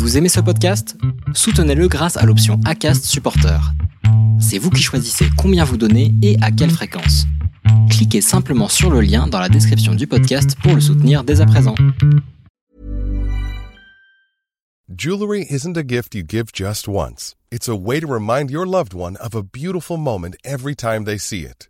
Vous aimez ce podcast? Soutenez-le grâce à l'option ACAST Supporter. C'est vous qui choisissez combien vous donnez et à quelle fréquence. Cliquez simplement sur le lien dans la description du podcast pour le soutenir dès à présent. Jewelry isn't a gift you give just once. It's a way to remind your loved one of a beautiful moment every time they see it.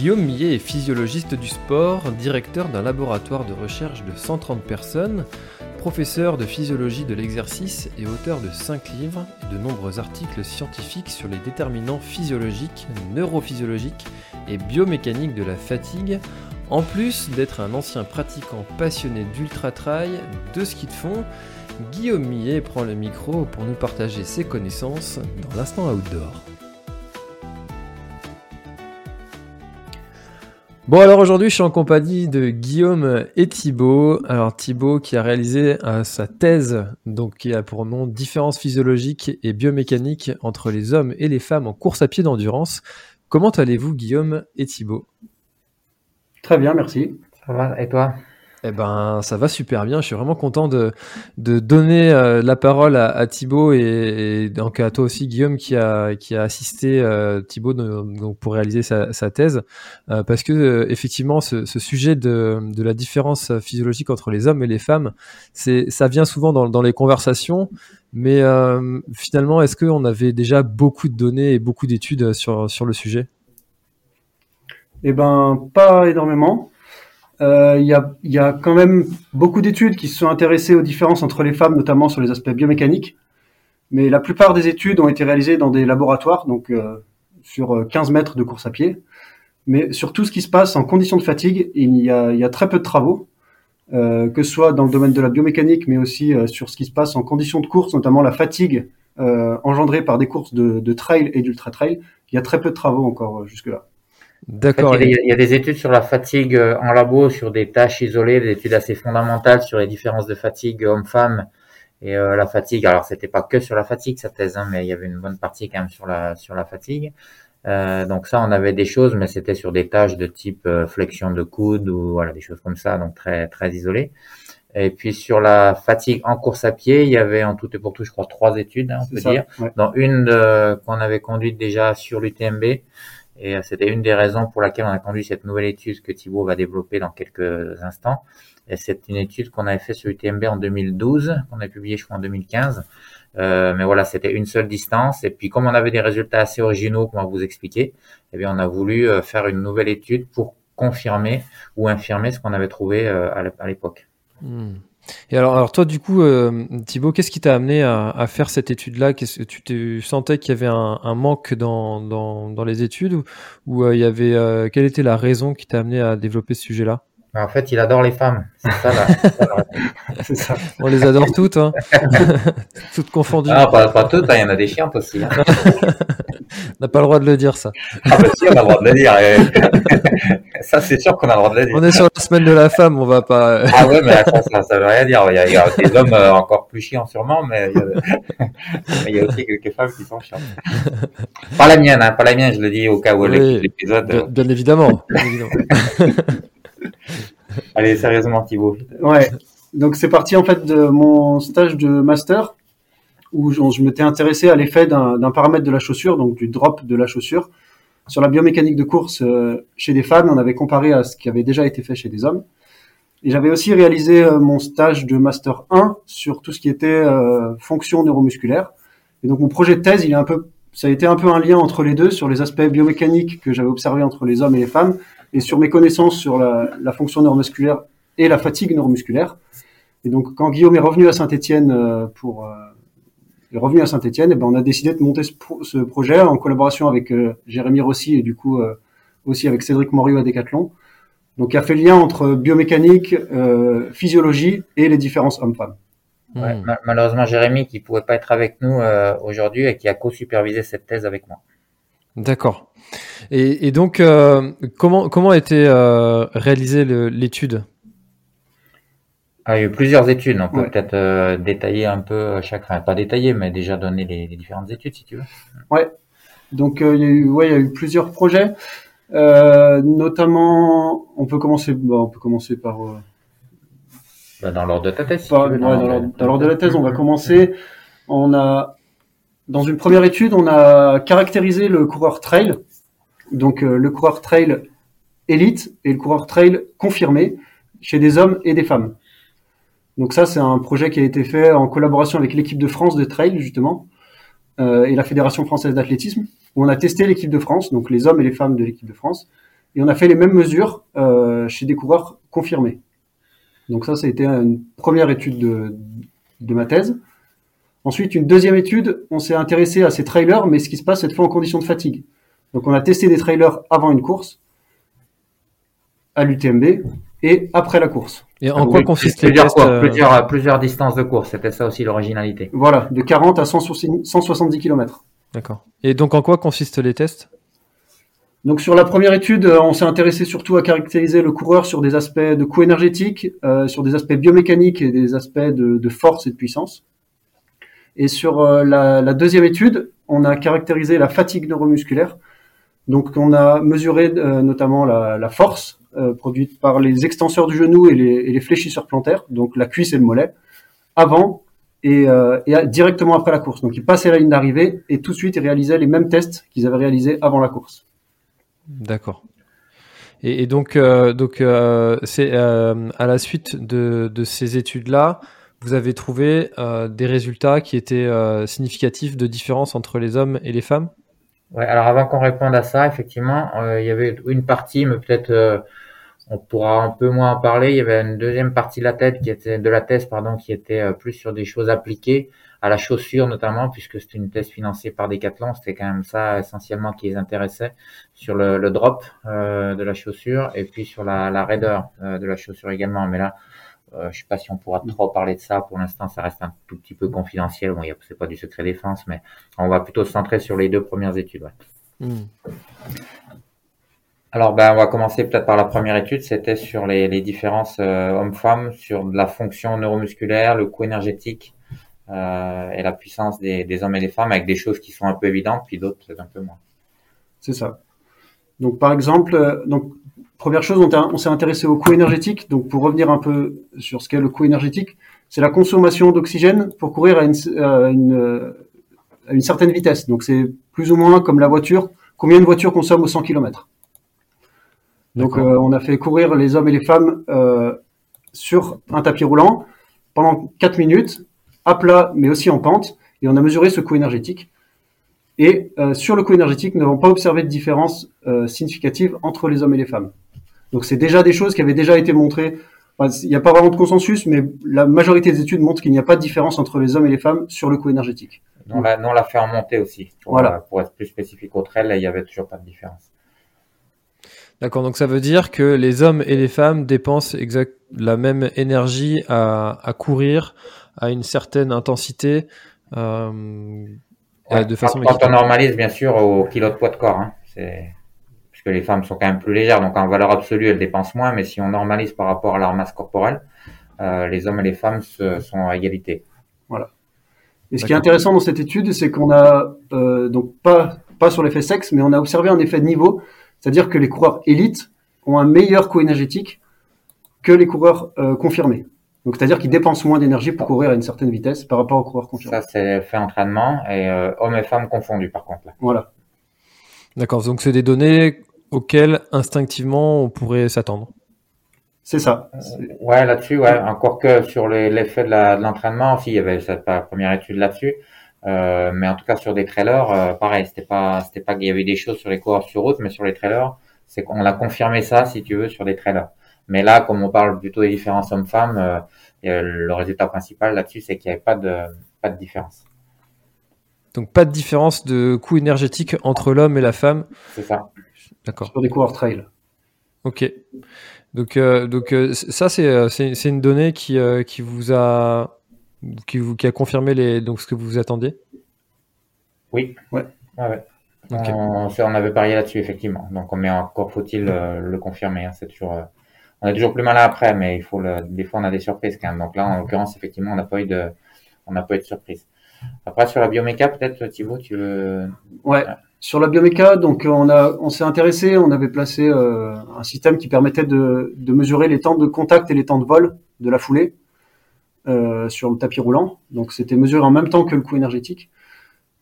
Guillaume Millet est physiologiste du sport, directeur d'un laboratoire de recherche de 130 personnes, professeur de physiologie de l'exercice et auteur de 5 livres et de nombreux articles scientifiques sur les déterminants physiologiques, neurophysiologiques et biomécaniques de la fatigue, en plus d'être un ancien pratiquant passionné d'ultra-trail, de ski de fond, Guillaume Millet prend le micro pour nous partager ses connaissances dans l'instant outdoor. Bon alors aujourd'hui je suis en compagnie de Guillaume et Thibaut. Alors Thibaut qui a réalisé euh, sa thèse donc qui a pour nom Différence physiologique et biomécanique entre les hommes et les femmes en course à pied d'endurance. Comment allez-vous Guillaume et Thibaut? Très bien, merci. Ça va, et toi? Eh ben, ça va super bien. Je suis vraiment content de, de donner euh, la parole à, à Thibaut et, et, donc à toi aussi, Guillaume, qui a, qui a assisté euh, Thibaut pour réaliser sa, thèse, euh, parce que euh, effectivement, ce, sujet de, de la différence physiologique entre les hommes et les femmes, ça vient souvent dans, dans les conversations. Mais finalement, est-ce qu'on avait déjà beaucoup de données et beaucoup d'études sur, sur le sujet? Eh ben, pas énormément. Il euh, y, a, quand même beaucoup d'études qui se sont intéressées aux différences entre les femmes, notamment sur les aspects biomécaniques. Mais la plupart des études ont été réalisées dans des laboratoires, donc euh, sur 15 mètres de course à pied. Mais sur tout ce qui se passe en conditions de fatigue, il y a, très peu de travaux, euh, que ce soit dans le domaine de la biomécanique, mais aussi euh, sur ce qui se passe en conditions de course, notamment la fatigue euh, engendrée par des courses de, de trail et d'ultra trail. Il y a très peu de travaux encore jusque-là. D'accord. En fait, il, y a, il, y a, des études sur la fatigue en labo, sur des tâches isolées, des études assez fondamentales sur les différences de fatigue homme-femme et euh, la fatigue. Alors, c'était pas que sur la fatigue cette thèse, hein, mais il y avait une bonne partie quand même sur la sur la fatigue. Euh, donc ça, on avait des choses, mais c'était sur des tâches de type euh, flexion de coude ou voilà des choses comme ça, donc très très isolées. Et puis sur la fatigue en course à pied, il y avait en tout et pour tout, je crois, trois études, hein, on peut ça, dire. Ouais. Dont une qu'on avait conduite déjà sur l'UTMB. Et c'était une des raisons pour laquelle on a conduit cette nouvelle étude que Thibaut va développer dans quelques instants. Et c'est une étude qu'on avait fait sur UTMB en 2012, qu'on a publié je crois en 2015. Euh, mais voilà, c'était une seule distance. Et puis comme on avait des résultats assez originaux qu'on va vous expliquer, eh bien on a voulu faire une nouvelle étude pour confirmer ou infirmer ce qu'on avait trouvé à l'époque. Hmm. Et alors, alors toi, du coup, euh, Thibaut, qu'est-ce qui t'a amené à, à, faire cette étude-là? Qu'est-ce que tu te sentais qu'il y avait un, un manque dans, dans, dans, les études ou, ou euh, il y avait euh, quelle était la raison qui t'a amené à développer ce sujet-là? En fait, il adore les femmes. C'est ça, là. ça. On les adore toutes, hein. toutes confondues. Ah, pas, pas toutes, hein. il y en a des chiantes aussi. Hein. on n'a pas le droit de le dire, ça. Ah, bah si, on a le droit de le dire. ça, c'est sûr qu'on a le droit de le dire. On est sur la semaine de la femme, on va pas. ah ouais, mais ça, ça, ça veut rien dire. Il y a, il y a des hommes encore plus chiants, sûrement, mais il y a, mais il y a aussi quelques femmes qui sont chiantes. Pas la mienne, hein, pas la mienne, je le dis au cas où oui, l'épisode. Bien, bien évidemment. Bien évidemment. Allez, sérieusement, Thibaut. Ouais. Donc, c'est parti, en fait, de mon stage de master où je, m'étais intéressé à l'effet d'un paramètre de la chaussure, donc du drop de la chaussure, sur la biomécanique de course euh, chez des femmes. On avait comparé à ce qui avait déjà été fait chez des hommes. Et j'avais aussi réalisé euh, mon stage de master 1 sur tout ce qui était euh, fonction neuromusculaire. Et donc, mon projet de thèse, il est un peu, ça a été un peu un lien entre les deux sur les aspects biomécaniques que j'avais observés entre les hommes et les femmes et sur mes connaissances sur la, la, fonction neuromusculaire et la fatigue neuromusculaire. Et donc, quand Guillaume est revenu à Saint-Etienne euh, pour euh, est revenu à Saint-Etienne, et ben on a décidé de monter ce, pro ce projet en collaboration avec euh, Jérémy Rossi et du coup euh, aussi avec Cédric Moriot à Decathlon. Donc, il a fait le lien entre biomécanique, euh, physiologie et les différences hommes-femmes. Ouais, mmh. Malheureusement, Jérémy qui pouvait pas être avec nous aujourd'hui et qui a co-supervisé cette thèse avec moi. D'accord. Et, donc, euh, comment, comment a été euh, réalisée l'étude? Ah, Il y a eu plusieurs études. On peut peut-être euh, détailler un peu chacun. Pas détailler, mais déjà donner les, différentes études si tu veux. Ouais. Donc, il, y a eu, ouais, il y a eu plusieurs projets. notamment, on peut commencer, on peut commencer par. Bah, dans l'ordre de ta thèse. dans l'ordre de la thèse, on va commencer. On a, dans une première étude, on a caractérisé le coureur trail donc euh, le coureur trail élite et le coureur trail confirmé chez des hommes et des femmes. Donc ça, c'est un projet qui a été fait en collaboration avec l'équipe de France de trail, justement, euh, et la Fédération française d'athlétisme, où on a testé l'équipe de France, donc les hommes et les femmes de l'équipe de France, et on a fait les mêmes mesures euh, chez des coureurs confirmés. Donc ça, ça a été une première étude de, de ma thèse. Ensuite, une deuxième étude, on s'est intéressé à ces trailers, mais ce qui se passe cette fois en conditions de fatigue. Donc on a testé des trailers avant une course, à l'UTMB, et après la course. Et en quoi consiste les tests plusieurs, plusieurs distances de course, c'était ça aussi l'originalité. Voilà, de 40 à 170 km. D'accord. Et donc en quoi consistent les tests? Donc sur la première étude, euh, on s'est intéressé surtout à caractériser le coureur sur des aspects de coût énergétique, euh, sur des aspects biomécaniques et des aspects de, force et de puissance. Et sur la, la, deuxième étude, on a caractérisé la fatigue neuromusculaire, donc on a mesuré euh, notamment la, force euh, produite par les extenseurs du genou et les, fléchisseurs plantaires, donc la cuisse et le mollet, avant et, euh, directement après la course. Donc ils passaient la ligne d'arrivée et tout de suite ils réalisaient les mêmes tests qu'ils avaient réalisés avant la course. D'accord. Et, donc, donc c'est à la suite de ces études-là, vous avez trouvé des résultats qui étaient significatifs de différence entre les hommes et les femmes? Ouais, alors avant qu'on réponde à ça, effectivement, euh, il y avait une partie, mais peut-être euh, on pourra un peu moins en parler. Il y avait une deuxième partie de la thèse, pardon, qui était euh, plus sur des choses appliquées à la chaussure notamment, puisque c'était une thèse financée par Decathlon. C'était quand même ça essentiellement qui les intéressait sur le, drop de la chaussure et puis sur la, la raideur de la chaussure également. Mais là, euh, je sais pas si on pourra trop parler de ça. Pour l'instant, ça reste un tout petit peu confidentiel. Bon, c'est pas du secret défense, mais on va plutôt se centrer sur les deux premières études. Hmm. Alors, ben, on va commencer peut-être par la première étude. C'était sur les, les différences euh, hommes-femmes, sur la fonction neuromusculaire, le coût énergétique euh, et la puissance des, des, hommes et des femmes, avec des choses qui sont un peu évidentes, puis d'autres peut-être un peu moins. C'est ça. Donc, par exemple, euh, donc Première chose, on, s'est intéressé au coût énergétique. Donc, pour revenir un peu sur ce qu'est le coût énergétique, c'est la consommation d'oxygène pour courir à une, une, certaine vitesse. Donc, c'est plus ou moins comme la voiture. Combien une voiture consomme au 100 km Donc, euh, on a fait courir les hommes et les femmes euh, sur un tapis roulant pendant 4 minutes, à plat, mais aussi en pente. Et on a mesuré ce coût énergétique. Et euh, sur le coût énergétique, nous n'avons pas observé de différence significative entre les hommes et les femmes. Donc c'est déjà des choses qui avaient déjà été montrées. il n'y a pas vraiment de consensus, mais la majorité des études montrent qu'il n'y a pas de différence entre les hommes et les femmes sur le coût énergétique. On l'a, fait en montée aussi. Pour, voilà. Euh, pour être plus spécifique trail, là, il n'y avait toujours pas de différence. D'accord, donc ça veut dire que les hommes et les femmes dépensent exact la même énergie à, courir à une certaine intensité euh, de façon quand, quand on normalise bien sûr au kilo de poids de corps. Hein. c'est puisque les femmes sont quand même plus légères, donc en valeur absolue, elles dépensent moins, mais si on normalise par rapport à leur masse corporelle, euh, les hommes et les femmes sont à égalité. Voilà. Et ce qui est intéressant dans cette étude, c'est qu'on a euh, donc pas pas sur l'effet sexe, mais on a observé un effet de niveau, c'est-à-dire que les coureurs élites ont un meilleur coût énergétique que les coureurs euh, confirmés. Donc c'est-à-dire qu'ils dépensent moins d'énergie pour courir à une certaine vitesse par rapport aux coureurs confirmés. Ça c'est fait entraînement et hommes et femmes confondus par contre. Voilà. D'accord, donc c'est des données auquel instinctivement on pourrait s'attendre. C'est ça. Ouais, là-dessus, ouais. Encore que sur l'effet de l'entraînement, aussi, il y avait cette première étude là-dessus. Euh, mais en tout cas sur des trailers, euh, pareil, c'était pas, c'était pas qu'il y avait des choses sur les coureurs sur route, mais sur les trailers, c'est qu'on a confirmé ça, si tu veux, sur les trailers. Mais là, comme on parle plutôt des différences hommes-femmes, euh, le résultat principal là-dessus, c'est qu'il n'y avait pas de, pas de différence. Donc pas de différence de coût énergétique entre l'homme et la femme. C'est ça. D'accord. Sur des coureurs trail. Ok. Donc, euh, donc euh, ça, euh, c'est, c'est, une donnée qui, qui vous a qui, vous, qui a confirmé les, donc, ce que vous attendiez? Oui. Ouais. ouais. On, on, avait parié là-dessus, effectivement. Donc, mais encore faut-il le confirmer. Hein. C'est toujours, on est toujours plus malin après, mais il faut le, des fois on a des surprises quand même. Donc là, en l'occurrence, effectivement, on n'a pas eu de, on n'a pas eu de surprise. Après, sur la bioméca, peut-être, Thibaut, tu veux? Ouais. Sur la bioméca, donc on a, on s'est intéressé, on avait placé euh, un système qui permettait de, de, mesurer les temps de contact et les temps de vol de la foulée euh, sur le tapis roulant. Donc c'était mesuré en même temps que le coût énergétique.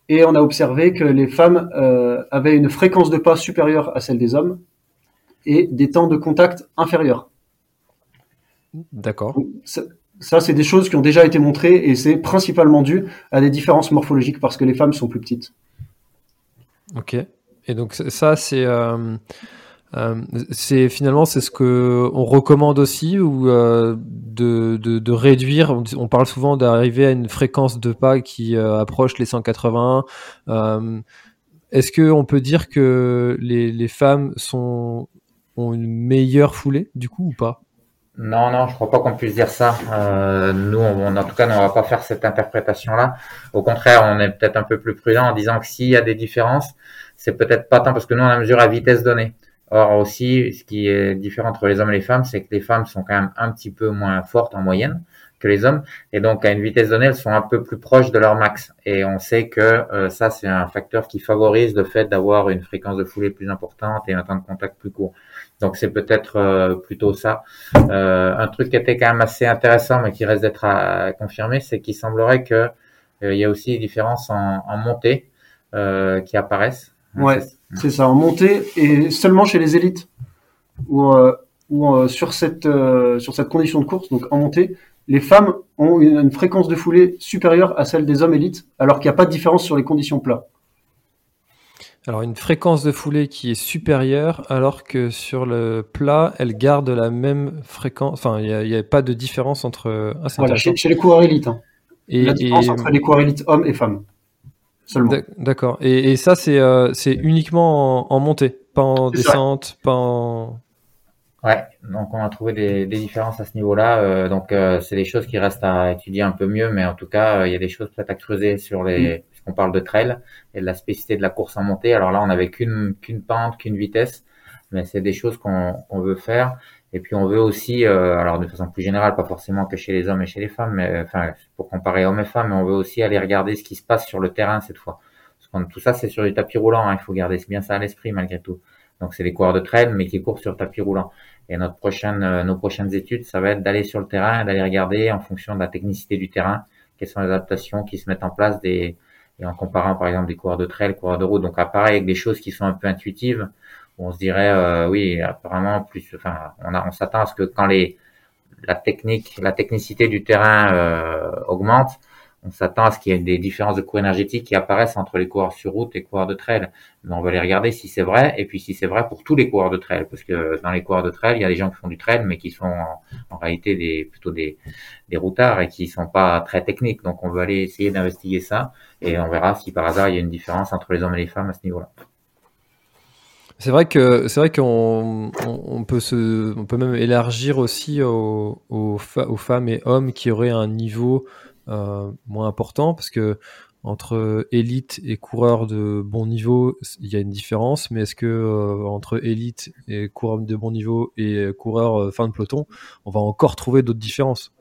Et on a observé que les femmes euh, avaient une fréquence de pas supérieure à celle des hommes et des temps de contact inférieurs. D'accord. Ça, c'est des choses qui ont déjà été montrées et c'est principalement dû à des différences morphologiques parce que les femmes sont plus petites. Ok. Et donc ça, c'est euh, euh, c'est finalement c'est ce que on recommande aussi ou euh, de, de, réduire? On, parle souvent d'arriver à une fréquence de pas qui approche les 180. Est-ce que on peut dire que les, les femmes sont ont une meilleure foulée du coup ou pas? Non, non, je crois pas qu'on puisse dire ça. Euh, nous, on, en tout cas, on va pas faire cette interprétation-là. Au contraire, on est peut-être un peu plus prudent en disant que s'il y a des différences, c'est peut-être pas tant parce que nous, on a mesure à vitesse donnée. Or aussi, ce qui est différent entre les hommes et les femmes, c'est que les femmes sont quand même un petit peu moins fortes en moyenne que les hommes, et donc à une vitesse donnée, elles sont un peu plus proches de leur max. Et on sait que euh, ça, c'est un facteur qui favorise le fait d'avoir une fréquence de foulée plus importante et un temps de contact plus court. Donc c'est peut-être euh, plutôt ça. Euh, un truc qui était quand même assez intéressant, mais qui reste d'être à, confirmer, c'est qu'il semblerait que euh, il y a aussi des différences en, en montée qui apparaissent. Ouais, c'est ça, en montée et seulement chez les élites, ou, ou sur cette sur cette condition de course, donc en montée, les femmes ont une, une fréquence de foulée supérieure à celle des hommes élites, alors qu'il n'y a pas de différence sur les conditions plats. Alors une fréquence de foulée qui est supérieure, alors que sur le plat, elle garde la même fréquence. Enfin, il n'y a, pas de différence entre. Ah, voilà, chez, les coureurs élites. Hein. Et, la différence entre les coureurs élites hommes et femmes. Seulement. D'accord. Et, ça, euh, c'est uniquement en, montée, pas en descente, pas en. Ouais, donc on a trouvé des, différences à ce niveau-là. Euh, donc euh, c'est des choses qui restent à étudier un peu mieux, mais en tout cas, il y a des choses peut-être à creuser sur les, mm on parle de trail et de la spécificité de la course en montée. Alors là, on n'avait qu'une pente, qu'une vitesse, mais c'est des choses qu'on veut faire. Et puis on veut aussi, euh, alors de façon plus générale, pas forcément que chez les hommes et chez les femmes, mais enfin pour comparer hommes et femmes, mais on veut aussi aller regarder ce qui se passe sur le terrain cette fois. Tout ça, c'est sur du tapis roulant. Hein. il faut garder bien ça à l'esprit malgré tout. Donc c'est des coureurs de trail, mais qui courent sur tapis roulant. Et notre prochaine, euh, nos prochaines études, ça va être d'aller sur le terrain, d'aller regarder en fonction de la technicité du terrain, quelles sont les adaptations qui se mettent en place des, et en comparant par exemple des coureurs de trail, coureurs de route, donc pareil avec des choses qui sont un peu intuitives, on se dirait euh, oui apparemment plus, enfin on, a, on s'attend à ce que quand les la technique, la technicité du terrain euh, augmente, on s'attend à ce qu'il y ait des différences de coût énergétique qui apparaissent entre les coureurs sur route et coureurs de trail. Mais on va les regarder si c'est vrai, et puis si c'est vrai pour tous les coureurs de trail, parce que dans les coureurs de trail, il y a des gens qui font du trail, mais qui sont en, réalité des, plutôt des, des routards et qui sont pas très techniques. Donc on va aller essayer d'investiguer ça, et on verra si par hasard il y a une différence entre les hommes et les femmes à ce niveau-là. C'est vrai que c'est vrai qu'on on, peut se, on peut même élargir aussi aux, aux, femmes et hommes qui auraient un niveau moins important parce que entre élite et coureur de bon niveau, il y a une différence, mais est-ce que euh, entre élite et coureur de bon niveau et coureur euh, fin de peloton, on va encore trouver d'autres différences?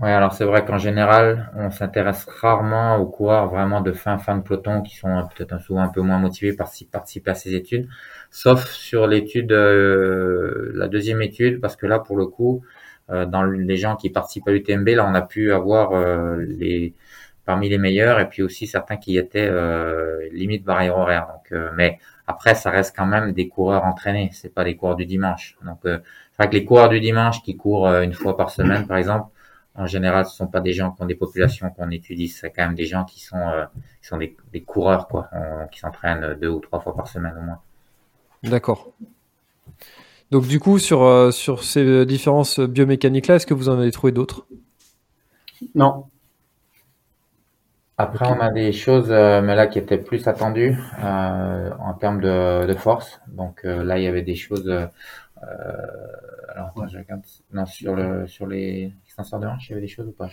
Ouais, alors c'est vrai qu'en général, on s'intéresse rarement aux coureurs vraiment de fin fin de peloton qui sont peut-être souvent un peu moins motivés par participer à ces études, sauf sur l'étude, la deuxième étude, parce que là pour le coup, euh, dans les gens qui participent à l'UTMB, là, on a pu avoir euh, les parmi les meilleurs et puis aussi certains qui étaient euh, limite barrière horaire. Donc, mais après, ça reste quand même des coureurs entraînés. C'est pas des coureurs du dimanche. Donc, c'est vrai que les coureurs du dimanche qui courent une fois par semaine, par exemple, en général, ce sont pas des gens qui ont des populations qu'on étudie. C'est quand même des gens qui sont, qui sont des, des coureurs, quoi, qui s'entraînent deux ou trois fois par semaine au moins. D'accord. Donc du coup, sur, euh, sur ces différences biomécaniques-là, est-ce que vous en avez trouvé d'autres? Non. Après, on a des choses, euh, mais là qui étaient plus attendues euh, en termes de, force. Donc là, il y avait des choses. alors, je regarde. Non, sur le sur les extenseurs de hanche, il y avait des choses ou pas?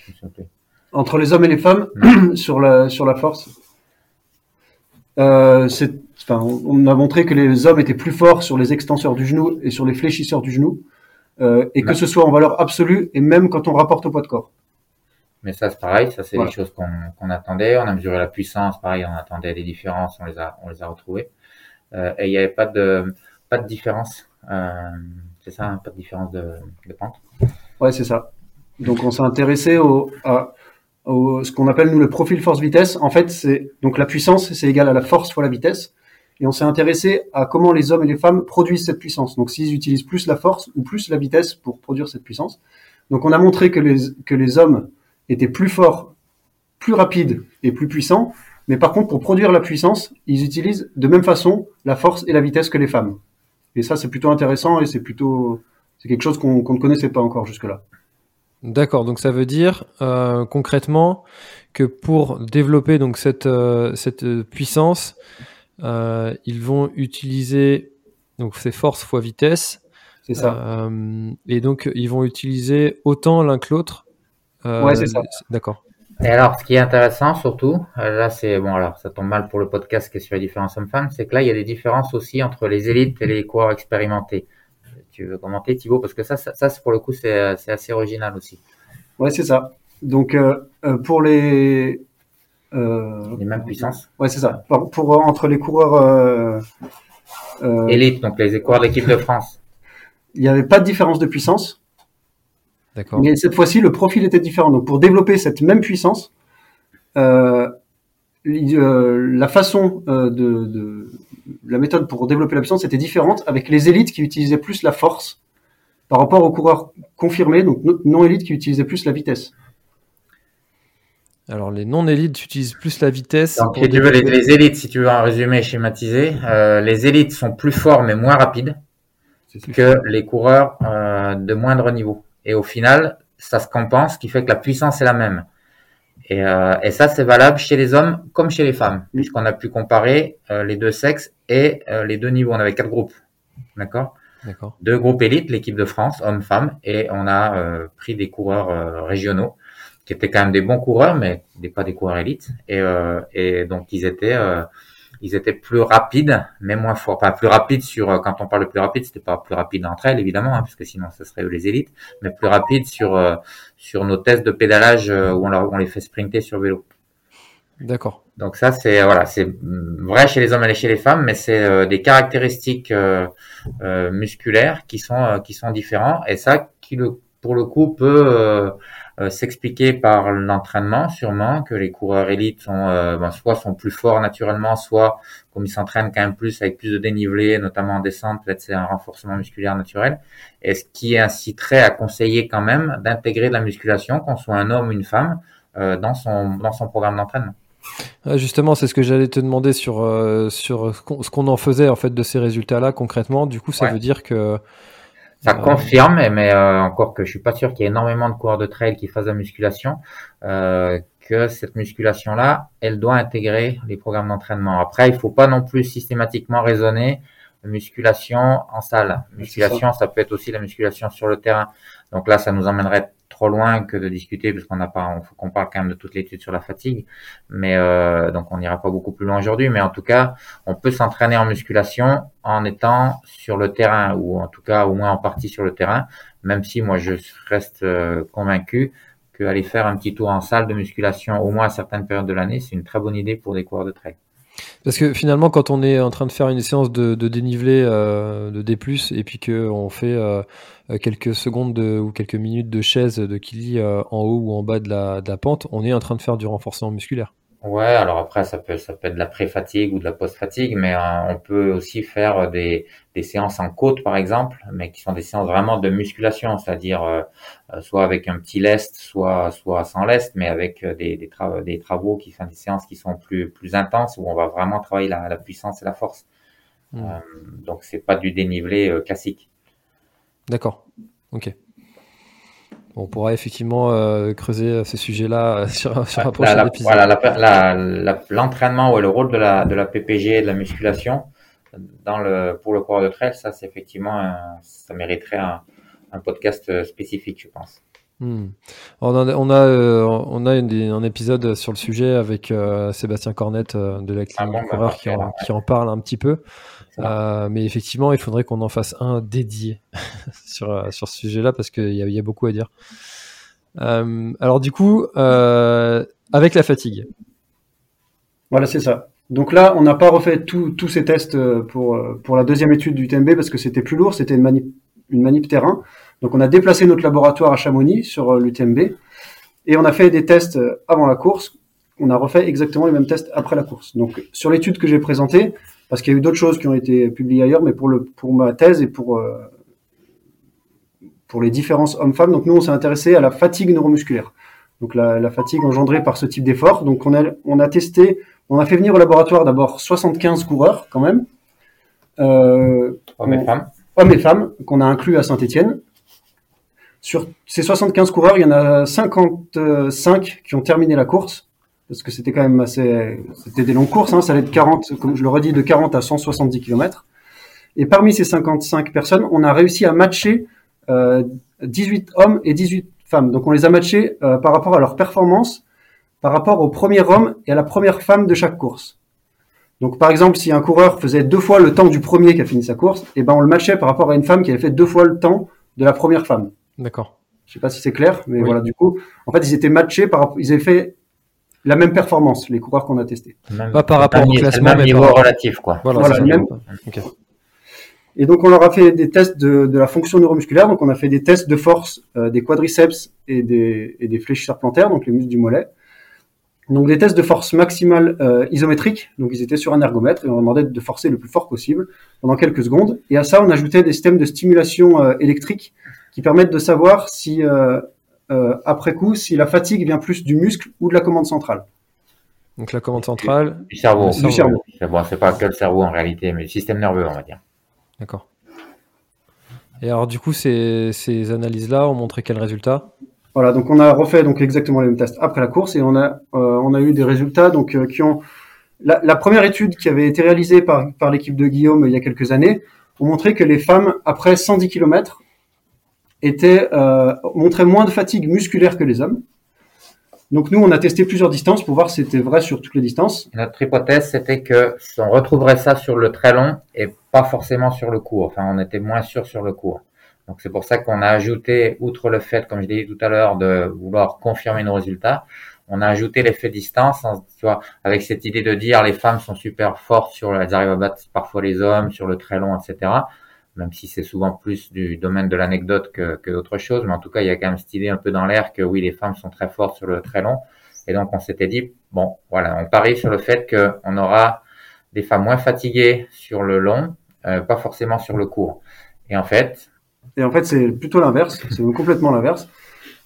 Entre les hommes et les femmes, sur la sur la force? Euh, c'est, enfin, on a montré que les hommes étaient plus forts sur les extenseurs du genou et sur les fléchisseurs du genou, euh, et que ce soit en valeur absolue et même quand on rapporte au poids de corps. Mais ça, c'est pareil, ça, c'est Voilà. des choses qu'on qu'on attendait. On a mesuré la puissance, pareil, on attendait des différences, on les a, on les a retrouvées. Euh, et il n'y avait pas de, pas de différence. Euh, c'est ça, hein, pas de différence de, de pente. Ouais, c'est ça. Donc on s'est intéressé au, à, ce qu'on appelle nous le profil force-vitesse. En fait, c'est donc la puissance, c'est égal à la force fois la vitesse. Et on s'est intéressé à comment les hommes et les femmes produisent cette puissance. Donc s'ils utilisent plus la force ou plus la vitesse pour produire cette puissance. Donc on a montré que les, que les hommes étaient plus forts, plus rapides et plus puissants. Mais par contre, pour produire la puissance, ils utilisent de même façon la force et la vitesse que les femmes. Et ça, c'est plutôt intéressant et c'est plutôt, c'est quelque chose qu'on ne connaissait pas encore jusque-là. D'accord, donc ça veut dire euh, concrètement que pour développer donc cette, euh, cette euh, puissance, euh, ils vont utiliser donc ces forces fois vitesse, C'est ça. euh, et donc ils vont utiliser autant l'un que l'autre. Euh, Ouais, c'est ça. D'accord. Et alors, ce qui est intéressant surtout, là c'est bon alors ça tombe mal pour le podcast qui est sur les différences hommes-femmes, c'est que là il y a des différences aussi entre les élites et les coureurs expérimentés. Tu veux commenter Thibaut parce que ça, ça, ça, c'est pour le coup c'est c'est assez original aussi. Ouais, c'est ça. Donc euh, euh, pour les euh, Les mêmes puissances. Ouais, c'est ça. Pour, pour, entre les coureurs, euh, euh, Élite, donc les coureurs de l'équipe de France. il n'y avait pas de différence de puissance, D'accord. mais cette fois-ci le profil était différent. Donc pour développer cette même puissance, euh, la façon euh, de, de la méthode pour développer la puissance était différente avec les élites qui utilisaient plus la force par rapport aux coureurs confirmés, donc non- non élites qui utilisaient plus la vitesse. Alors les non-élites utilisent plus la vitesse. Donc si tu veux les, élites, si tu veux un résumé schématisé, euh, les élites sont plus forts mais moins rapides que les coureurs euh, de moindre niveau. Et au final, ça se compense, ce qui fait que la puissance est la même. Et, euh, et ça, c'est valable chez les hommes comme chez les femmes, puisqu'on a pu comparer euh, les deux sexes et euh, les deux niveaux. On avait quatre groupes, d'accord? D'accord. Deux groupes élites, l'équipe de France, hommes-femmes, et on a euh, pris des coureurs euh, régionaux qui étaient quand même des bons coureurs, mais des, pas des coureurs élites. Et, euh, et donc ils étaient euh, ils étaient plus rapides, mais moins forts. Pas plus rapides sur euh, quand on parle de plus rapide, c'était pas plus rapide entre elles évidemment, hein, puisque sinon ce serait eux les élites, mais plus rapides sur euh, sur nos tests de pédalage euh, où on, leur, on les fait sprinter sur vélo. D'accord. Donc ça, c'est voilà, c'est vrai chez les hommes et chez les femmes, mais c'est euh, des caractéristiques euh, euh, musculaires qui sont euh, qui sont différents et ça qui le pour le coup peut s'expliquer par l'entraînement sûrement que les coureurs élites sont euh, ben, soit sont plus forts naturellement, soit comme ils s'entraînent quand même plus avec plus de dénivelé, notamment en descente, peut-être c'est un renforcement musculaire naturel, et ce qui inciterait à conseiller quand même d'intégrer de la musculation, qu'on soit un homme ou une femme, euh, dans son dans son programme d'entraînement? Ah, justement, c'est ce que j'allais te demander sur, euh, sur ce qu'on ce qu'on en faisait en fait de ces résultats-là concrètement. Du coup, ça Ouais. veut dire que Ça Euh, confirme, mais euh, encore que je suis pas sûr qu'il y ait énormément de coureurs de trail qui fassent de la musculation, euh, que cette musculation-là, elle doit intégrer les programmes d'entraînement. Après, il faut pas non plus systématiquement raisonner musculation en salle. Musculation, ça peut être aussi la musculation sur le terrain. Donc là, ça nous emmènerait trop loin que de discuter, parce qu'on n'a pas, on faut qu'on parle quand même de toute l'étude sur la fatigue. Mais euh, donc on n'ira pas beaucoup plus loin aujourd'hui. Mais en tout cas, on peut s'entraîner en musculation en étant sur le terrain, ou en tout cas au moins en partie sur le terrain. Même si moi je reste euh, convaincu qu'aller faire un petit tour en salle de musculation, au moins à certaines périodes de l'année, c'est une très bonne idée pour des coureurs de trail. Parce que finalement, quand on est en train de faire une séance de, de dénivelé euh, de D+, et puis qu'on fait euh, quelques secondes de- ou quelques minutes de chaise de Kili euh, en haut ou en bas de la, de la pente, on est en train de faire du renforcement musculaire. Ouais, alors après ça peut ça peut être de la pré-fatigue ou de la post-fatigue, mais euh, on peut aussi faire des, des séances en côte par exemple, mais qui sont des séances vraiment de musculation, c'est-à-dire euh, euh, soit avec un petit lest, soit soit sans lest, mais avec euh, des des, tra- des travaux qui sont des séances qui sont plus plus intenses où on va vraiment travailler la, la puissance et la force. Hmm. Euh, donc c'est pas du dénivelé euh, classique. D'accord. Ok. On pourra effectivement euh, creuser ce sujet-là euh, sur, sur un prochain la- épisode. voilà, l'entraînement ou le rôle de la, de la PPG et de la musculation dans le, pour le coureur de trail, ça, c'est effectivement, un- ça mériterait un, un podcast euh, spécifique, je pense. Hmm. On a, on a, euh, on a une- un épisode sur le sujet avec euh, Sébastien Cornette euh, de la Ah bon, bah, coureur qui, en, parfait, qui en parle un petit peu. Euh, mais effectivement, il faudrait qu'on en fasse un dédié sur, euh, sur ce sujet-là parce qu'il y, a- il y a beaucoup à dire. Euh, alors du coup, euh, avec la fatigue. Voilà, c'est ça. Donc là, on n'a pas refait tous ces tests pour, pour la deuxième étude du TMB parce que c'était plus lourd, c'était une manip, une manip terrain. Donc on a déplacé notre laboratoire à Chamonix sur l'UTMB et on a fait des tests avant la course. On a refait exactement les mêmes tests après la course. Donc sur l'étude que j'ai présentée, parce qu'il y a eu d'autres choses qui ont été publiées ailleurs, mais pour, le, pour ma thèse et pour, euh, pour les différences hommes-femmes, donc nous on s'est intéressé à la fatigue neuromusculaire. Donc la, la fatigue engendrée par ce type d'effort. Donc on a, on a testé on a fait venir au laboratoire d'abord 75 coureurs quand même, euh, Hommes et femmes. hommes et femmes, qu'on a inclus à Saint-Etienne. Sur ces 75 coureurs, il y en a 55 qui ont terminé la course, parce que c'était quand même assez, c'était des longues courses, hein, ça allait de 40, comme je le redis, de 40 à 170 km. Et parmi ces 55 personnes, on a réussi à matcher euh, 18 hommes et 18 femmes. Donc on les a matchés euh, par rapport à leur performance, par rapport au premier homme et à la première femme de chaque course. Donc par exemple, si un coureur faisait deux fois le temps du premier qui a fini sa course, et ben on le matchait par rapport à une femme qui avait fait deux fois le temps de la première femme. D'accord. Je sais pas si c'est clair, mais Oui. voilà, du coup, en fait, ils étaient matchés par rapport, ils avaient fait la même performance, les coureurs qu'on a testés. Même- Pas par rapport au classement, mais niveau par- relatif, quoi. Voilà. Voilà, c'est ça. même-. Et donc on leur a fait des tests de, de la fonction neuromusculaire, donc on a fait des tests de force euh, des quadriceps et des, et des fléchisseurs plantaires, donc les muscles du mollet. Donc des tests de force maximale euh, isométrique, donc ils étaient sur un ergomètre et on leur demandait de forcer le plus fort possible pendant quelques secondes. Et à ça on ajoutait des systèmes de stimulation euh, électrique qui permettent de savoir si après coup si la fatigue vient plus du muscle ou de la commande centrale. Donc la commande centrale, Du cerveau. Du Du cerveau. C'est bon, c'est pas que le cerveau en réalité, mais le système nerveux, on va dire. d'accord. Et alors du coup, ces, ces analyses-là ont montré quel résultat Voilà, donc on a refait donc exactement les mêmes tests après la course et on a euh, on a eu des résultats donc euh, qui ont la, la première étude qui avait été réalisée par par l'équipe de Guillaume il y a quelques années ont montré que les femmes après 110 km étaient euh, montraient moins de fatigue musculaire que les hommes. Donc nous on a testé plusieurs distances pour voir si c'était vrai sur toutes les distances. Notre hypothèse, c'était que on retrouverait ça sur le très long et pas forcément sur le court. Enfin, on était moins sûr sur le court. Donc c'est pour ça qu'on a ajouté, outre le fait, comme je l'ai dit tout à l'heure, de vouloir confirmer nos résultats, on a ajouté l'effet distance, en- tu vois, avec cette idée de dire les femmes sont super fortes sur, elles arrivent à battre parfois les hommes sur le très long, etc. Même si c'est souvent plus du domaine de l'anecdote que, que d'autre chose, mais en tout cas, il y a quand même cette idée un peu dans l'air que oui, les femmes sont très fortes sur le très long. Et donc, on s'était dit, bon, voilà, on parie sur le fait qu'on aura des femmes moins fatiguées sur le long, euh, pas forcément sur le court. Et en fait, Et en fait c'est plutôt l'inverse, c'est complètement l'inverse.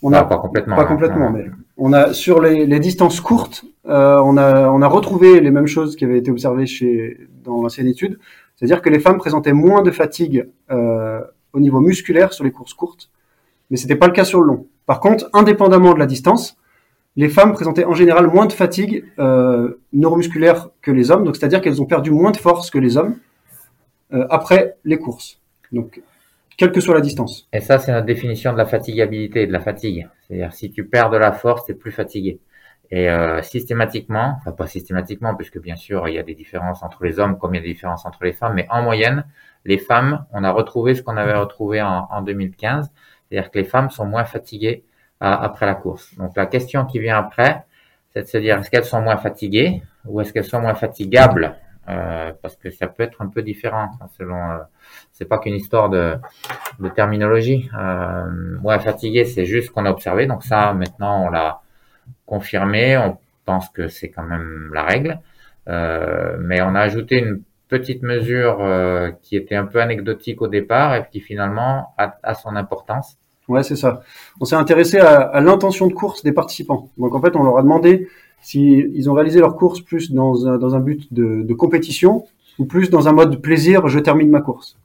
On non, a pas complètement. Pas hein, complètement, mais on a sur les, les distances courtes, euh, on a on a retrouvé les mêmes choses qui avaient été observées chez dans l'ancienne étude, c'est-à-dire que les femmes présentaient moins de fatigue euh, au niveau musculaire sur les courses courtes, mais c'était pas le cas sur le long. Par contre, indépendamment de la distance, les femmes présentaient en général moins de fatigue euh, neuromusculaire que les hommes, donc c'est-à-dire qu'elles ont perdu moins de force que les hommes euh, après les courses. Donc, quelle que soit la distance. Et ça, c'est notre définition de la fatigabilité, de la fatigue. C'est-à-dire, si tu perds de la force, t'es plus fatigué. Et euh, systématiquement, enfin pas systématiquement, puisque bien sûr, il y a des différences entre les hommes comme il y a des différences entre les femmes, mais en moyenne, les femmes, on a retrouvé ce qu'on avait retrouvé en, en 2015, c'est-à-dire que les femmes sont moins fatiguées à- après la course. Donc la question qui vient après, c'est de se dire, est-ce qu'elles sont moins fatiguées ou est-ce qu'elles sont moins fatigables? Euh, Parce que ça peut être un peu différent hein, selon... Euh, c'est pas qu'une histoire de de terminologie. Euh, ouais, fatigué, c'est juste ce qu'on a observé. Donc ça, maintenant, on l'a confirmé. On pense que c'est quand même la règle. Euh, mais on a ajouté une petite mesure euh, qui était un peu anecdotique au départ et qui finalement a, a son importance. Ouais, c'est ça. On s'est intéressé à, à l'intention de course des participants. Donc en fait, on leur a demandé si ils ont réalisé leur course plus dans un, dans un but de, de compétition ou plus dans un mode plaisir, je termine ma course.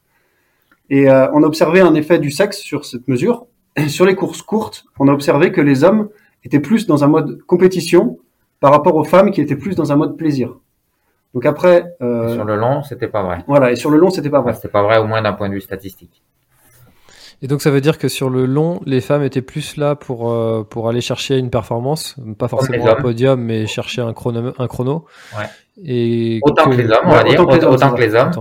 Et euh, on a observé un effet du sexe sur cette mesure. Sur les courses courtes, on a observé que les hommes étaient plus dans un mode compétition par rapport aux femmes qui étaient plus dans un mode plaisir. Donc après, euh, Sur le long, c'était pas vrai. voilà. Et sur le long, c'était pas vrai. C'était pas vrai au moins d'un point de vue statistique. Et donc ça veut dire que sur le long, les femmes étaient plus là pour, euh, pour aller chercher une performance, pas forcément un podium, mais chercher un chrono. Un chrono. Ouais. Et autant que, les hommes, on va dire, autant que les, autant que les hommes.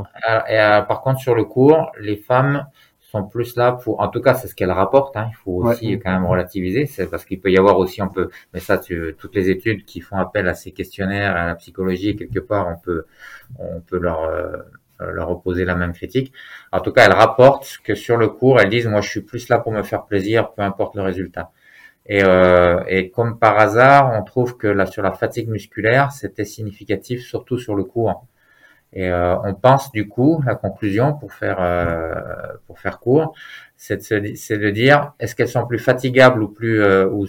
Et, euh, par contre, sur le cours, les femmes sont plus là pour, en tout cas, c'est ce qu'elles rapportent. Hein, il faut aussi quand même relativiser, c'est parce qu'il peut y avoir aussi, on peut, mais ça, tu, toutes les études qui font appel à ces questionnaires, à la psychologie, quelque part, on peut, on peut leur euh, euh, leur opposer la même critique. En tout cas, elles rapportent que sur le cours, elles disent moi je suis plus là pour me faire plaisir, peu importe le résultat. Et, euh, et comme par hasard, on trouve que là sur la fatigue musculaire, c'était significatif surtout sur le cours. Et euh, on pense du coup, la conclusion pour faire euh, pour faire court, c'est de, de, dire est-ce qu'elles sont plus fatigables ou plus euh, ou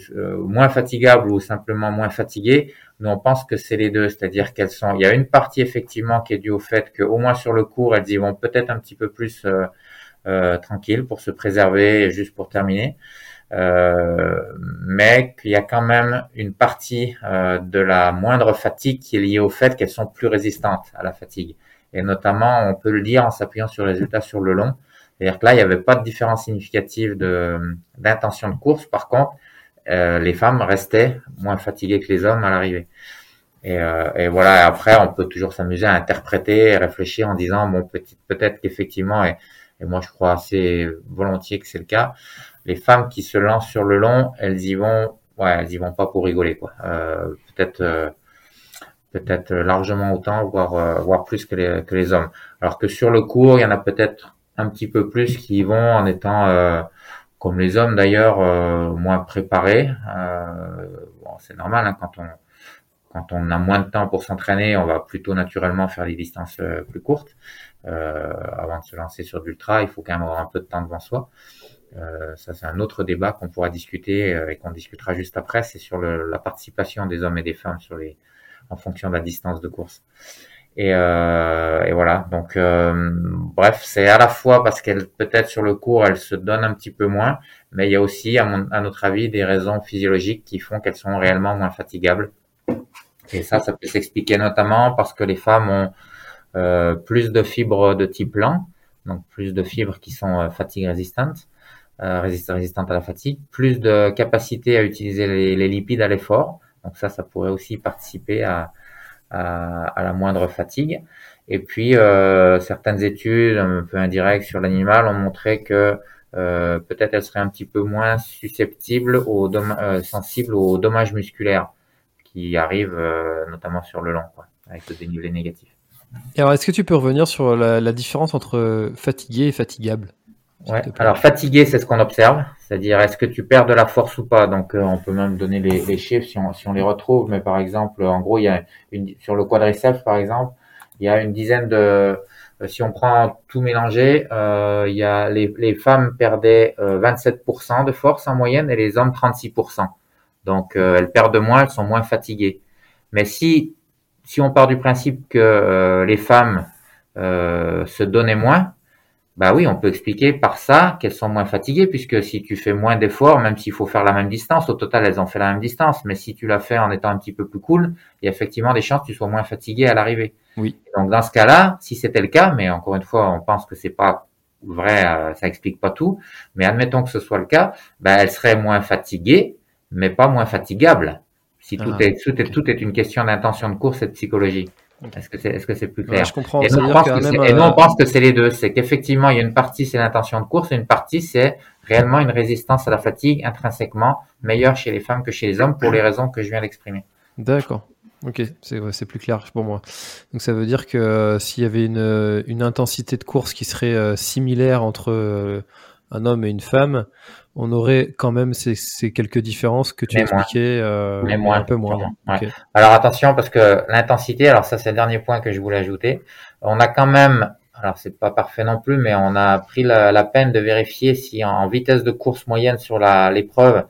moins fatigables ou simplement moins fatiguées? Nous on pense que c'est les deux. C'est-à-dire qu'elles sont il y a une partie effectivement qui est due au fait qu'au moins sur le cours elles y vont peut-être un petit peu plus euh, euh tranquilles pour se préserver juste pour terminer mais qu'il y a quand même une partie de la moindre fatigue qui est liée au fait qu'elles sont plus résistantes à la fatigue et notamment on peut le dire en s'appuyant sur les résultats sur le long c'est-à-dire que là, il n'y avait pas de différence significative de, d'intention de course. Par contre, euh, les femmes restaient moins fatiguées que les hommes à l'arrivée. Et, euh, et, voilà. Après, on peut toujours s'amuser à interpréter, et réfléchir en disant bon, peut-être qu'effectivement, et, et, moi je crois assez volontiers que c'est le cas, les femmes qui se lancent sur le long, elles y vont, ouais, elles y vont pas pour rigoler quoi. Euh, peut-être. Euh, peut-être largement autant, voire, euh, voire plus que les, hommes. Alors que sur le cours, il y en a peut-être un petit peu plus qui vont en étant, comme les hommes d'ailleurs, moins préparés. Bon, c'est normal hein, quand on quand on a moins de temps pour s'entraîner, on va plutôt naturellement faire des distances plus courtes. avant de se lancer sur l'ultra, il faut quand même avoir un peu de temps devant soi. Ça, c'est un autre débat qu'on pourra discuter et qu'on discutera juste après. C'est sur le, la participation des hommes et des femmes sur les, en fonction de la distance de course. Et, euh, et voilà. Donc, euh, bref, c'est à la fois parce qu'elle peut-être sur le cours, elle se donne un petit peu moins, mais il y a aussi, à, mon, à notre avis, des raisons physiologiques qui font qu'elles sont réellement moins fatigables. Et ça, ça peut s'expliquer notamment parce que les femmes ont euh, plus de fibres de type lent, donc plus de fibres qui sont euh, fatigue résistantes, euh, résistantes à la fatigue, plus de capacité à utiliser les, lipides à l'effort. Donc ça, ça pourrait aussi participer à, à, la moindre fatigue. Et puis, euh, certaines études un peu indirectes sur l'animal ont montré que euh, peut-être elle serait un petit peu moins susceptible aux euh, sensible aux dommages musculaires qui arrivent euh, notamment sur le long, quoi, avec le dénivelé négatif. Et alors, est-ce que tu peux revenir sur la, la différence entre fatigué et fatigable? Ouais. Alors fatigué, c'est ce qu'on observe, c'est-à-dire est-ce que tu perds de la force ou pas? Donc euh, on peut même donner les, les chiffres si on, si on, les retrouve. Mais par exemple, en gros, il y a une, sur le quadriceps par exemple, il y a une dizaine de. Euh, si on prend tout mélangé, euh, il y a les, les femmes perdaient 27% de force en moyenne et les hommes 36%. Donc elles perdent moins, elles sont moins fatiguées. Mais si si on part du principe que les femmes se donnaient moins, bah oui, on peut expliquer par ça qu'elles sont moins fatiguées, puisque si tu fais moins d'efforts, même s'il faut faire la même distance, au total elles ont fait la même distance, mais si tu l'as fait en étant un petit peu plus cool, il y a effectivement des chances que tu sois moins fatigué à l'arrivée. Oui. Donc dans ce cas-là, si c'était le cas, mais encore une fois, on pense que c'est pas vrai, euh, ça explique pas tout, mais admettons que ce soit le cas, bah, elles seraient moins fatiguées, mais pas moins fatigables. Si tout, ah, est, tout, est, tout est une question d'intention de course et de psychologie. Est-ce que c'est est-ce que c'est plus clair Je comprends. Et nous, on pense que et nous, on pense que c'est les deux. C'est qu'effectivement, il y a une partie c'est l'intention de course et une partie c'est réellement une résistance à la fatigue intrinsèquement meilleure chez les femmes que chez les hommes pour les raisons que je viens d'exprimer. D'accord. Ok, c'est plus clair pour moi. Donc ça veut dire que euh, s'il y avait une, une, intensité de course qui serait euh, similaire entre euh, un homme et une femme, on aurait quand même ces, ces quelques différences que tu mais expliquais, euh, mais moins, un peu moins. Ouais. Alors attention parce que l'intensité, alors ça c'est le dernier point que je voulais ajouter. On a quand même, alors c'est pas parfait non plus, mais on a pris la, la peine de vérifier si en, vitesse de course moyenne sur l'épreuve,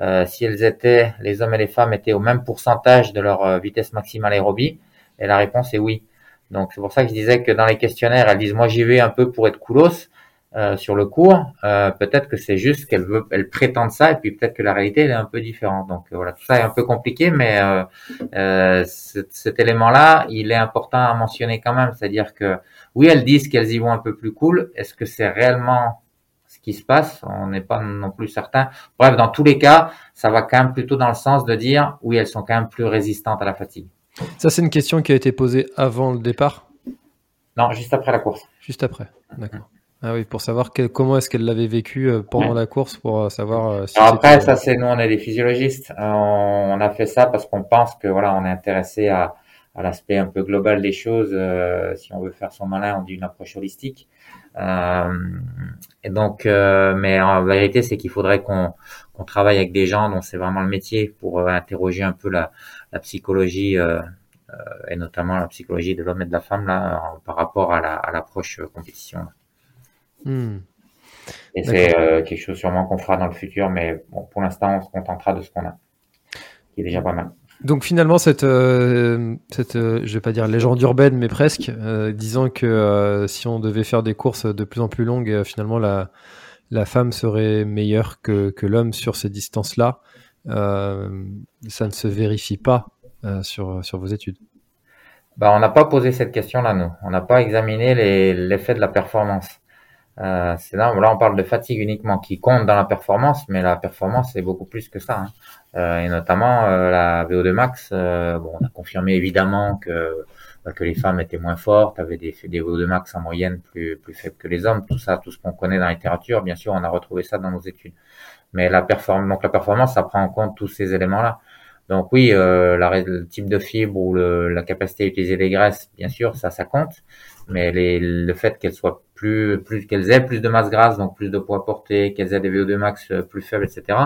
euh, si elles étaient, les hommes et les femmes étaient au même pourcentage de leur euh, vitesse maximale aérobie. Et la réponse est oui. Donc c'est pour ça que je disais que dans les questionnaires, elles disent moi j'y vais un peu pour être coolos. Euh, sur le cours, euh, peut-être que c'est juste qu'elle veut, elle prétend ça, et puis peut-être que la réalité elle est un peu différente. Donc euh, voilà, tout ça est un peu compliqué, mais euh, cet, élément-là, il est important à mentionner quand même. C'est-à-dire que oui, elles disent qu'elles y vont un peu plus cool. Est-ce que c'est réellement ce qui se passe? On n'est pas non plus certain. Bref, dans tous les cas, ça va quand même plutôt dans le sens de dire oui, elles sont quand même plus résistantes à la fatigue. Ça, c'est une question qui a été posée avant le départ? Non, juste après la course. Juste après, d'accord. Ah oui, pour savoir comment est-ce qu'elle l'avait vécu euh, pendant la course, pour euh, savoir. Euh, si après, ça c'est nous, on est des physiologistes. on a fait ça parce qu'on pense que voilà, on est intéressé à, à l'aspect un peu global des choses. si on veut faire son malin, on dit une approche holistique. et donc, mais en vérité, c'est qu'il faudrait qu'on travaille avec des gens dont c'est vraiment le métier pour interroger un peu la, la psychologie et notamment la psychologie de l'homme et de la femme là par rapport à l'approche la, à compétition. Et c'est euh, quelque chose sûrement qu'on fera dans le futur, mais bon, pour l'instant, on se contentera de ce qu'on a, qui est déjà pas mal. Donc finalement, cette, euh, cette euh, je vais pas dire légende urbaine, mais presque, disant que si on devait faire des courses de plus en plus longues, finalement la, la femme serait meilleure que, que l'homme sur ces distances-là, ça ne se vérifie pas sur, sur vos études. Bah, on n'a pas posé cette question-là, nous. On n'a pas examiné l'effet de la performance. Euh, c'est là, là, on parle de fatigue uniquement qui compte dans la performance, mais la performance c'est beaucoup plus que ça. Hein. Euh, et notamment euh, la VO2 max, euh, bon, on a confirmé évidemment que bah, que les femmes étaient moins fortes, avaient des, des VO2 max en moyenne plus plus faibles que les hommes. Tout ça, tout ce qu'on connaît dans la littérature, bien sûr, on a retrouvé ça dans nos études. Mais la performance, donc la performance, ça prend en compte tous ces éléments-là. Donc oui, euh, la, le type de fibre ou le, la capacité à utiliser les graisses, bien sûr, ça, ça compte. Mais le fait qu'elles soient plus, plus qu'elles aient plus de masse grasse, donc plus de poids porté, qu'elles aient des VO2 max euh, plus faibles, etc.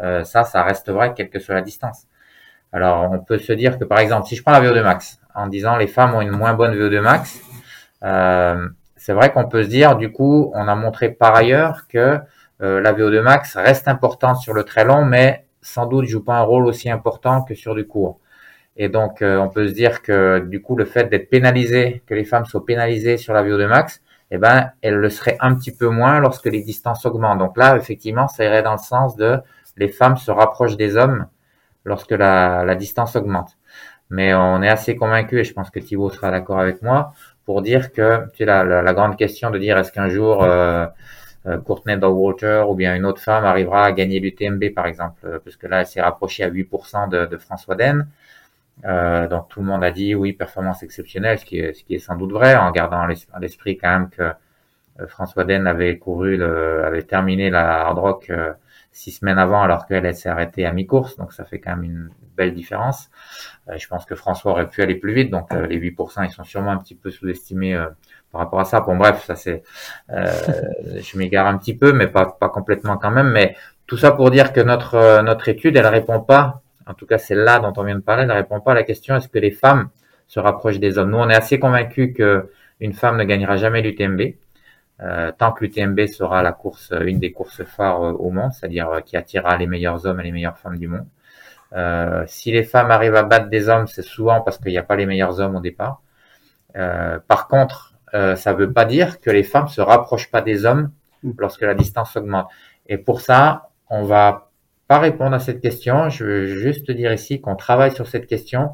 Euh, ça, ça reste vrai quelle que soit la distance. Alors, on peut se dire que par exemple, si je prends la VO2 max en disant les femmes ont une moins bonne VO2 max, euh, c'est vrai qu'on peut se dire, du coup, on a montré par ailleurs que euh, la VO2 max reste importante sur le très long, mais sans doute joue pas un rôle aussi important que sur du court. Et donc, euh, on peut se dire que du coup, le fait d'être pénalisé, que les femmes soient pénalisées sur la VO2 max, eh ben, elles le seraient un petit peu moins lorsque les distances augmentent. Donc là, effectivement, ça irait dans le sens de les femmes se rapprochent des hommes lorsque la, la distance augmente. Mais on est assez convaincu, et je pense que Thibaut sera d'accord avec moi, pour dire que tu sais, la, la, grande question de dire est-ce qu'un jour euh, euh, Courtney Dogwater ou bien une autre femme arrivera à gagner l'UTMB par exemple, euh, parce que là elle s'est rapprochée à 8% de, de François Den. Euh, donc tout le monde a dit oui performance exceptionnelle, ce qui est, ce qui est sans doute vrai en gardant à l'esprit quand même que euh, François Den avait couru, le, avait terminé la hard rock six semaines avant alors qu'elle s'est arrêtée à mi-course, donc ça fait quand même une belle différence. je pense que François aurait pu aller plus vite, donc les 8% ils sont sûrement un petit peu sous-estimés par rapport à ça. Bon, bref, ça c'est, euh, je m'égare un petit peu, mais pas, pas complètement quand même. Mais tout ça pour dire que notre, euh, notre étude, elle répond pas, en tout cas celle-là dont on vient de parler, ne répond pas à la question est-ce que les femmes se rapprochent des hommes? Nous, on est assez convaincus que une femme ne gagnera jamais l'UTMB. Euh, tant que l'UTMB sera la course, une des courses phares euh, au monde, c'est-à-dire qui attirera les meilleurs hommes et les meilleures femmes du monde. Euh, si les femmes arrivent à battre des hommes, c'est souvent parce qu'il n'y a pas les meilleurs hommes au départ. Euh, par contre, euh, ça ne veut pas dire que les femmes se rapprochent pas des hommes mm. lorsque la distance augmente. Et pour ça, on va pas répondre à cette question. Je veux juste dire ici qu'on travaille sur cette question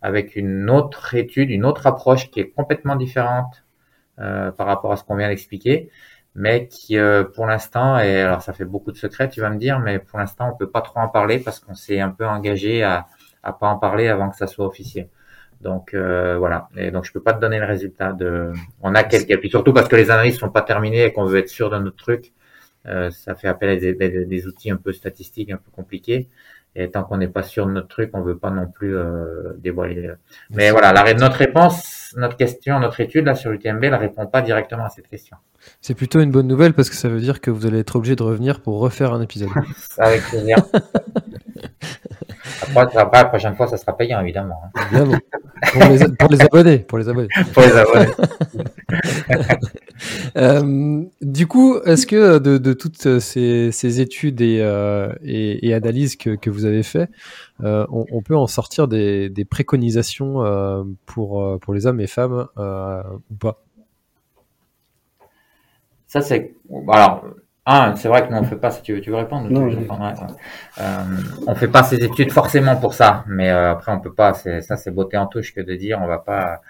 avec une autre étude, une autre approche qui est complètement différente euh, par rapport à ce qu'on vient d'expliquer, mais qui euh, pour l'instant, et alors ça fait beaucoup de secrets, tu vas me dire, mais pour l'instant on peut pas trop en parler parce qu'on s'est un peu engagé à, à pas en parler avant que ça soit officiel. Donc euh, voilà. Et donc je peux pas te donner le résultat de. On a quelques. Et puis surtout parce que les analyses sont pas terminées et qu'on veut être sûr de notre truc, ça fait appel à des, des, outils un peu statistiques, un peu compliqués. Et tant qu'on n'est pas sûr de notre truc, on veut pas non plus euh, dévoiler. Mais voilà, la, notre réponse, notre question, notre étude là sur l'UTMB, elle répond pas directement à cette question. C'est plutôt une bonne nouvelle parce que ça veut dire que vous allez être obligé de revenir pour refaire un épisode. Avec plaisir. Après, la prochaine fois, ça sera payant, évidemment. Évidemment. Pour les, pour les, abonnés. Pour les abonnés. pour les abonnés. euh, du coup, est-ce que de, de toutes ces, ces études et, euh, et, et, analyses que, que vous avez fait, euh, on, on, peut en sortir des, des préconisations euh, pour, euh, pour les hommes et femmes euh, ou pas? Ça, c'est. Alors, Ah, c'est vrai que nous on fait pas. Si tu veux, tu veux répondre Non, ouais, ouais. Euh, On fait pas ces études forcément pour ça, mais euh, après on peut pas. C'est ça, c'est beauté en touche que de dire on va pas.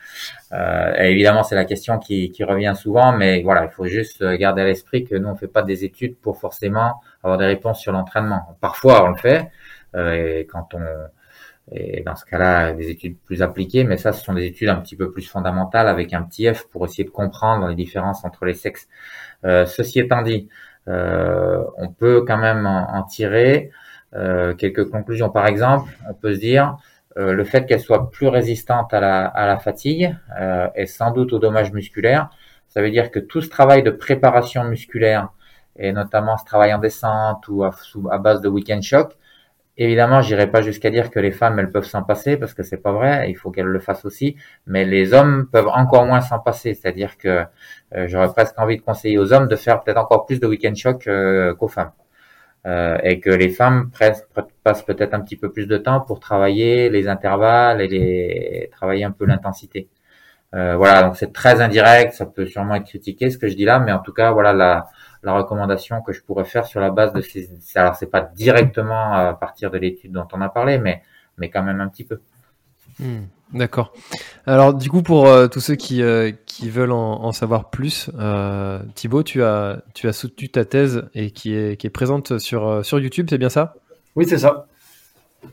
Euh, évidemment, c'est la question qui, qui revient souvent, mais voilà, il faut juste garder à l'esprit que nous on fait pas des études pour forcément avoir des réponses sur l'entraînement. Parfois on le fait, euh, et quand on et dans ce cas-là, des études plus appliquées, mais ça, ce sont des études un petit peu plus fondamentales avec un petit F pour essayer de comprendre les différences entre les sexes. Euh, ceci étant dit, euh, on peut quand même en, tirer euh, quelques conclusions. Par exemple, on peut se dire euh, le fait qu'elle soit plus résistante à la, fatigue euh, et sans doute au dommage musculaire, ça veut dire que tout ce travail de préparation musculaire et notamment ce travail en descente ou à, à base de week-end shock, Évidemment, j'irai pas jusqu'à dire que les femmes elles peuvent s'en passer parce que c'est pas vrai. Il faut qu'elles le fassent aussi, mais les hommes peuvent encore moins s'en passer. C'est-à-dire que euh, j'aurais presque envie de conseiller aux hommes de faire peut-être encore plus de week-end shock euh, qu'aux femmes, Euh, et que les femmes passent peut-être un petit peu plus de temps pour travailler les intervalles et les travailler un peu l'intensité. Voilà, donc c'est très indirect, ça peut sûrement être critiqué ce que je dis là, mais en tout cas voilà la la recommandation que je pourrais faire sur la base de ces. Alors c'est pas directement à partir de l'étude dont on a parlé, mais mais quand même un petit peu. Hmm, D'accord. Alors du coup pour euh, tous ceux qui, euh, qui veulent en, en savoir plus, euh, Thibaut, tu as tu as soutenu ta thèse et qui est qui est présente sur euh, sur YouTube, c'est bien ça? Oui, c'est ça.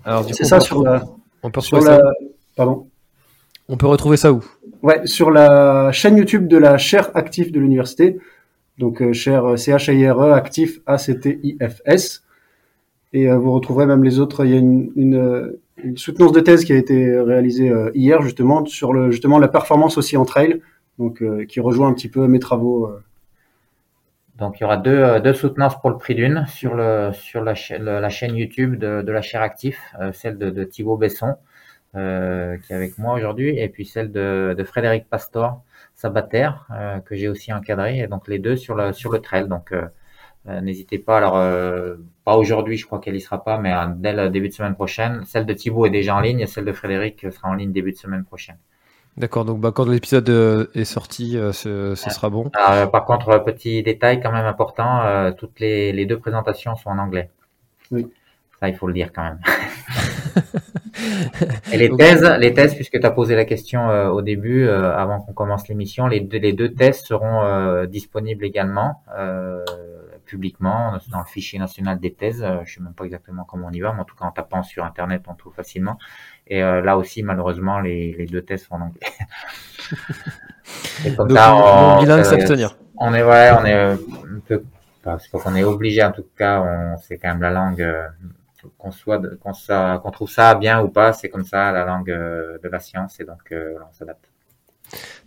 Alors du C'est ça on peut- sur la, on peut sur retrouver la, ça. pardon? On peut retrouver ça où? Ouais, sur la chaîne YouTube de la chaire actif de l'université. Donc, euh, chaire euh, C-H-I-R-E, actif A-C-T-I-F-S. Et euh, vous retrouverez même les autres. Il y a une, une, une soutenance de thèse qui a été réalisée hier, justement, sur le, justement la performance aussi en trail. Donc, qui rejoint un petit peu mes travaux. Donc il y aura deux, deux soutenances pour le prix d'une sur le sur la chaîne la chaîne YouTube de, de la chaire actif, euh, celle de, de Thibaut Besson euh, qui est avec moi aujourd'hui, et puis celle de, de Frédéric Pastor Sabater euh, que j'ai aussi encadré, et donc les deux sur le sur le trail. Donc euh, euh, n'hésitez pas. Alors euh, pas aujourd'hui, je crois qu'elle y sera pas, mais euh, dès le début de semaine prochaine. Celle de Thibaut est déjà en ligne, et celle de Frédéric sera en ligne début de semaine prochaine. D'accord, donc bah, quand l'épisode euh, est sorti, euh, ce, ce sera bon. Alors, euh, par contre, petit détail quand même important, euh, toutes les, les deux présentations sont en anglais. Oui. Ça, il faut le dire quand même. Et les thèses, les thèses, puisque tu as posé la question euh, au début, euh, avant qu'on commence l'émission, les deux, les deux thèses seront euh, disponibles également euh, publiquement dans le fichier national des thèses. Euh, je sais même pas exactement comment on y va, mais en tout cas en tapant sur Internet, on trouve facilement. Et euh, là aussi, malheureusement, les, les deux thèses sont en anglais. Et comme Donc, ça, on- bilingue euh, s'abstenir. on est ouais, on est euh, un peu parce qu'on est obligé en tout cas, on c'est quand même la langue euh, qu'on soit qu'on trouve ça bien ou pas, c'est comme ça la langue euh, de la science et donc euh, on s'adapte.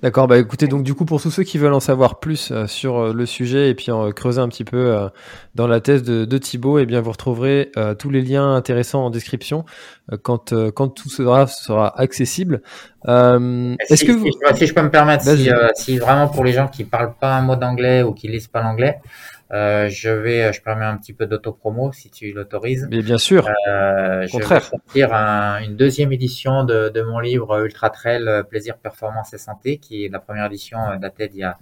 D'accord, bah écoutez, donc du coup, pour tous ceux qui veulent en savoir plus euh, sur euh, le sujet et puis en creuser un petit peu dans la thèse de, de Thibaut, eh bien, vous retrouverez tous les liens intéressants en description quand, quand tout sera, sera accessible. Est-ce si, que vous... si, je- si je peux me permettre, si, si vraiment pour les gens qui parlent pas un mot d'anglais ou qui lisent pas l'anglais, euh, je vais, je permets un petit peu d'autopromo si tu l'autorises. Mais bien sûr, Euh, je vais sortir un- une deuxième édition de, de mon livre Ultra Trail euh, Plaisir, Performance et Santé, qui est la première édition euh, datée d'il y a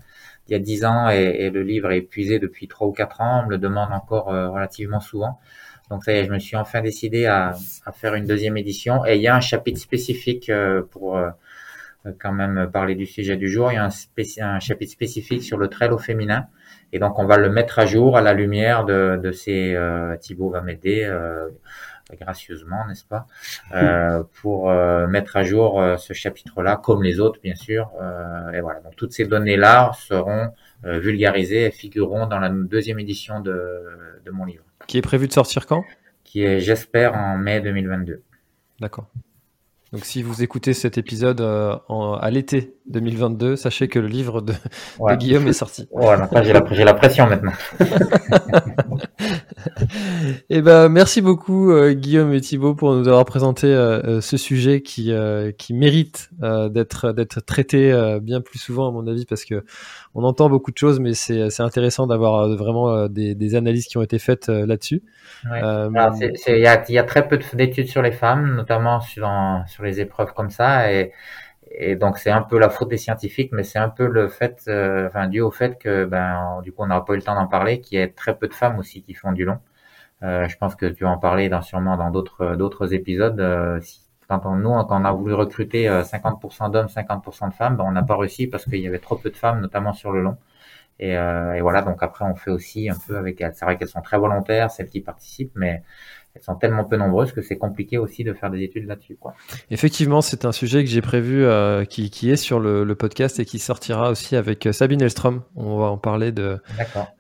il y a dix ans et, et le livre est épuisé depuis trois ou quatre ans. On me le demande encore euh, relativement souvent. Donc ça y est, je me suis enfin décidé à, à faire une deuxième édition et il y a un chapitre spécifique euh, pour euh, quand même parler du sujet du jour. Il y a un, un chapitre spécifique sur le trail au féminin et donc on va le mettre à jour à la lumière de, de ces euh, Thibaut va m'aider euh, gracieusement, n'est-ce pas, euh, pour euh, mettre à jour euh, ce chapitre-là, comme les autres bien sûr. Euh, et voilà, donc toutes ces données-là seront euh, vulgarisées et figureront dans la deuxième édition de, de mon livre, qui est prévu de sortir quand? Qui est, j'espère, en mai 2022. D'accord. Donc si vous écoutez cet épisode euh, en- à l'été 2022, sachez que le livre de. Guillaume est sorti. Voilà, là, j'ai la, pression maintenant. Eh ben, merci beaucoup euh, Guillaume et Thibaut pour nous avoir présenté euh, euh, ce sujet qui qui mérite d'être d'être traité bien plus souvent à mon avis parce que on entend beaucoup de choses mais c'est c'est intéressant d'avoir vraiment des, des analyses qui ont été faites là-dessus. Ouais. Il y, a, il y a très peu de- d'études sur les femmes, notamment sur, sur les épreuves comme ça. Et, donc c'est un peu la faute des scientifiques, mais c'est un peu le fait, euh, enfin dû au fait que ben du coup on n'aura pas eu le temps d'en parler, qu'il y ait très peu de femmes aussi qui font du long. Euh, je pense que tu vas en parler dans, sûrement dans d'autres d'autres épisodes. Euh, si, quand on, nous, quand on a voulu recruter 50% d'hommes, 50% de femmes, ben, on n'a pas réussi parce qu'il y avait trop peu de femmes, notamment sur le long. Et, et, voilà, donc après on fait aussi un peu avec elles. C'est vrai qu'elles sont très volontaires, celles qui participent, mais elles sont tellement peu nombreuses que c'est compliqué aussi de faire des études là-dessus. Quoi. Effectivement, c'est un sujet que j'ai prévu euh, qui, qui, est sur le, le, podcast et qui sortira aussi avec euh, Sabine Elstrom. On va en parler de,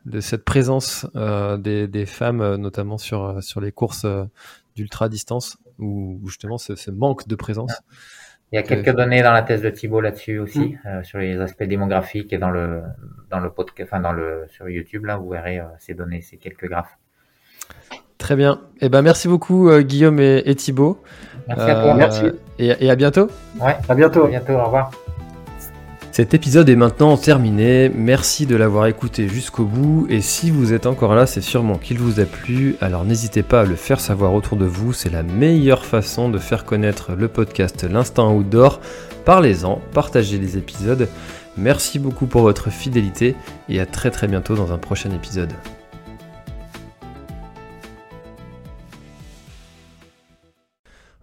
de cette présence euh, des, des, femmes, euh, notamment sur, sur les courses d'ultra distance, où, justement ce, ce, manque de présence. Il y a quelques données dans la thèse de Thibault là-dessus aussi, mm. sur les aspects démographiques et dans le, dans le podcast, enfin dans le, sur YouTube, là, vous verrez ces données, ces quelques graphes. Très bien. Eh ben, merci beaucoup, euh, Guillaume et, et, Thibaut. Merci à toi. Euh, merci. Et, et, à bientôt. Ouais, à bientôt. À bientôt, au revoir. Cet épisode est maintenant terminé. Merci de l'avoir écouté jusqu'au bout. Et si vous êtes encore là, c'est sûrement qu'il vous a plu. Alors n'hésitez pas à le faire savoir autour de vous. C'est la meilleure façon de faire connaître le podcast L'Instant Outdoor. Parlez-en, partagez les épisodes. Merci beaucoup pour votre fidélité et à très très bientôt dans un prochain épisode.